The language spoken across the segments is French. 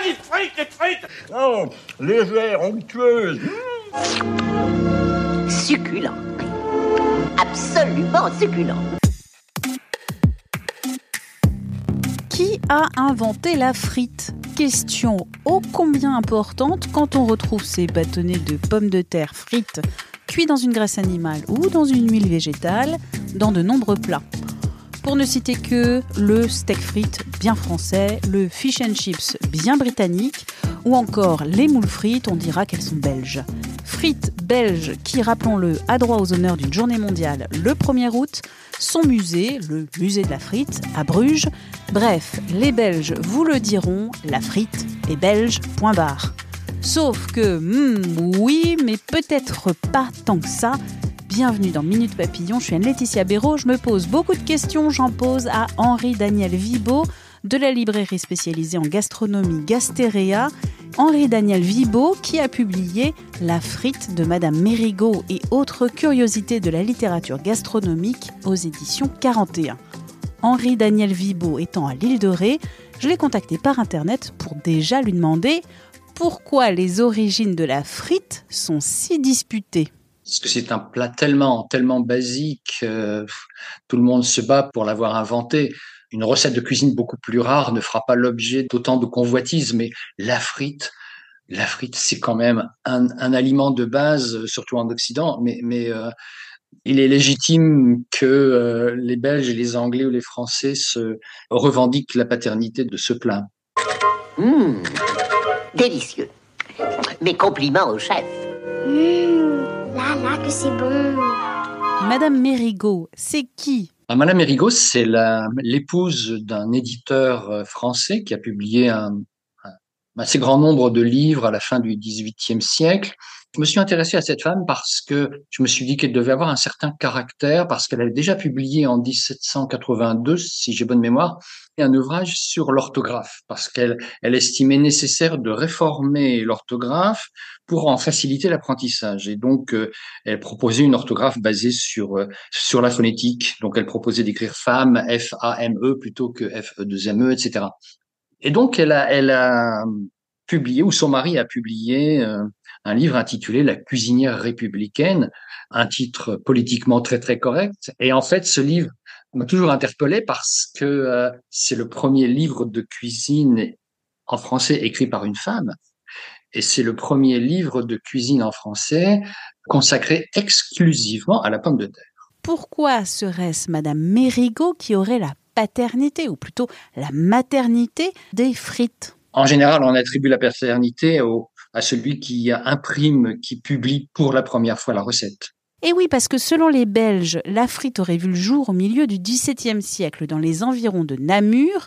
Ah, les frites, les frites Oh, légère, onctueuse. Succulent. Absolument succulent. Qui a inventé la frite? Question ô combien importante quand on retrouve ces bâtonnets de pommes de terre frites cuits dans une graisse animale ou dans une huile végétale dans de nombreux plats. Pour ne citer que le steak frites bien français, le fish and chips bien britannique ou encore les moules frites, on dira qu'elles sont belges. Frites belges qui, rappelons-le, a droit aux honneurs d'une journée mondiale le 1er août, son musée, le musée de la frite, à Bruges. Bref, les Belges vous le diront, la frite est belge, point barre. Sauf que, hmm, oui, mais peut-être pas tant que ça. Bienvenue dans Minute Papillon, je suis Anne-Laetitia Béraud, je me pose beaucoup de questions, j'en pose à Henri-Daniel Vibo de la librairie spécialisée en gastronomie Gastéréa, Henri-Daniel Vibo qui a publié La frite de Madame Mérigot et autres curiosités de la littérature gastronomique aux éditions 41. Henri-Daniel Vibo étant à l'île de Ré, je l'ai contacté par internet pour déjà lui demander pourquoi les origines de la frite sont si disputées. Parce que c'est un plat tellement, tellement basique, euh, tout le monde se bat pour l'avoir inventé. Une recette de cuisine beaucoup plus rare ne fera pas l'objet d'autant de convoitises, mais la frite, la frite, c'est quand même un, un, aliment de base, surtout en Occident, mais, mais euh, il est légitime que euh, les Belges et les Anglais ou les Français se revendiquent la paternité de ce plat. Mmh, délicieux. Mes compliments au chef. Mmh, là, là, que c'est bon. Madame Mérigot, c'est qui? Madame Mérigot, c'est l'épouse d'un éditeur français qui a publié un, assez grand nombre de livres à la fin du XVIIIe siècle. Je me suis intéressé à cette femme parce que je me suis dit qu'elle devait avoir un certain caractère, parce qu'elle avait déjà publié en 1782, si j'ai bonne mémoire, un ouvrage sur l'orthographe, parce qu'elle elle estimait nécessaire de réformer l'orthographe pour en faciliter l'apprentissage. Et donc, euh, elle proposait une orthographe basée sur euh, sur la phonétique. Donc, elle proposait d'écrire femme, F-A-M-E, plutôt que F-E-2-M-E, etc. Et donc, elle a, elle a publié, ou son mari a publié euh, un livre intitulé La cuisinière républicaine, un titre politiquement très très correct. Et en fait, ce livre m'a toujours interpellé parce que euh, c'est le premier livre de cuisine en français écrit par une femme. Et c'est le premier livre de cuisine en français consacré exclusivement à la pomme de terre. Pourquoi serait-ce Madame Mérigot qui aurait la paternité, ou plutôt la maternité des frites En général, on attribue la paternité au, à celui qui imprime, qui publie pour la première fois la recette. Et oui, parce que selon les Belges, la frite aurait vu le jour au milieu du XVIIe siècle dans les environs de Namur,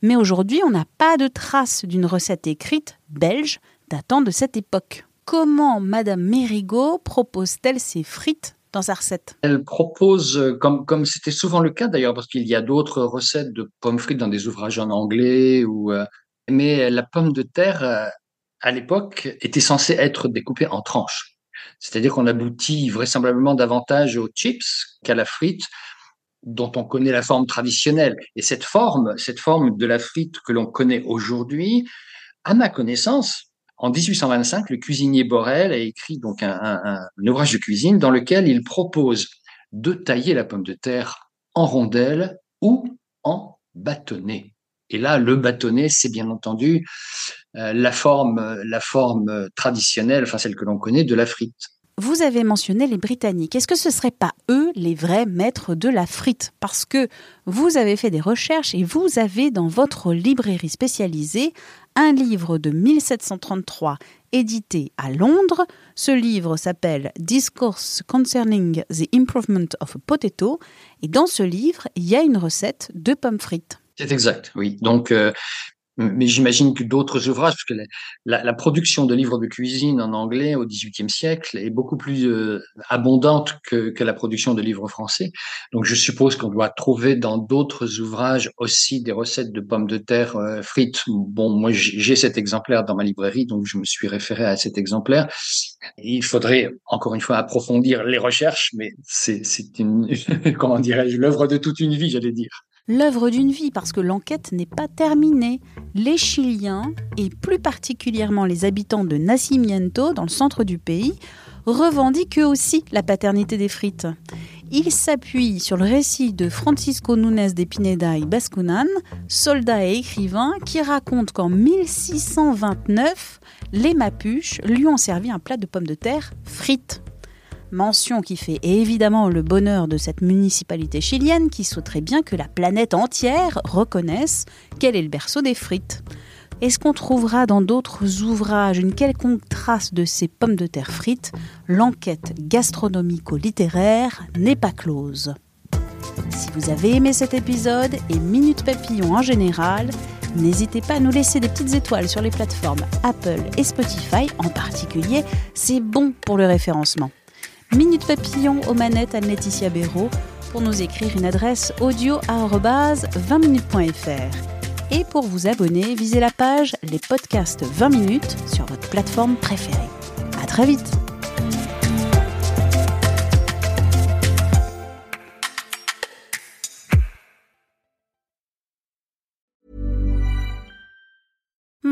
mais aujourd'hui on n'a pas de trace d'une recette écrite belge datant de cette époque. Comment Madame Mérigot propose-t-elle ses frites sa recette Elle propose, comme comme c'était souvent le cas d'ailleurs, parce qu'il y a d'autres recettes de pommes frites dans des ouvrages en anglais, ou, euh, mais la pomme de terre, euh, à l'époque, était censée être découpée en tranches. C'est-à-dire qu'on aboutit vraisemblablement davantage aux chips qu'à la frite dont on connaît la forme traditionnelle. Et cette forme, cette forme de la frite que l'on connaît aujourd'hui, à ma connaissance, en 1825, le cuisinier Borel a écrit donc un, ouvrage de cuisine dans lequel il propose de tailler la pomme de terre en rondelles ou en bâtonnets. Et là, le bâtonnet, c'est bien entendu euh, la forme, la forme traditionnelle, enfin celle que l'on connaît, de la frite. Vous avez mentionné les Britanniques. Est-ce que ce ne seraient pas eux les vrais maîtres de la frite? Parce que vous avez fait des recherches et vous avez dans votre librairie spécialisée un livre de 1733 édité à Londres. Ce livre s'appelle Discourse Concerning the Improvement of a Potato. Et dans ce livre, il y a une recette de pommes frites. C'est exact, oui. Donc, euh, mais j'imagine que d'autres ouvrages, parce que la, la, production de livres de cuisine en anglais au XVIIIe siècle est beaucoup plus euh, abondante que, que, la production de livres français. Donc je suppose qu'on doit trouver dans d'autres ouvrages aussi des recettes de pommes de terre euh, frites. Bon, moi j'ai cet exemplaire dans ma librairie, donc je me suis référé à cet exemplaire. il faudrait encore une fois approfondir les recherches, mais c'est une comment dirais-je l'œuvre de toute une vie, j'allais dire l'œuvre d'une vie parce que l'enquête n'est pas terminée. Les Chiliens, et plus particulièrement les habitants de Nacimiento, dans le centre du pays, revendiquent eux aussi la paternité des frites. Ils s'appuient sur le récit de Francisco Núñez de Pineda y Bascunan, soldat et écrivain, qui raconte qu'en 1629, les Mapuches lui ont servi un plat de pommes de terre frites. Mention qui fait évidemment le bonheur de cette municipalité chilienne qui souhaiterait bien que la planète entière reconnaisse qu'elle est le berceau des frites. Est-ce qu'on trouvera dans d'autres ouvrages une quelconque trace de ces pommes de terre frites? L'enquête gastronomico-littéraire n'est pas close. Si vous avez aimé cet épisode et Minute Papillon en général, n'hésitez pas à nous laisser des petites étoiles sur les plateformes Apple et Spotify en particulier, c'est bon pour le référencement. Minute Papillon aux manettes à Laetitia Béraud pour nous écrire une adresse audio 20minutes.fr. Et pour vous abonner, visez la page Les podcasts 20 minutes sur votre plateforme préférée. À très vite!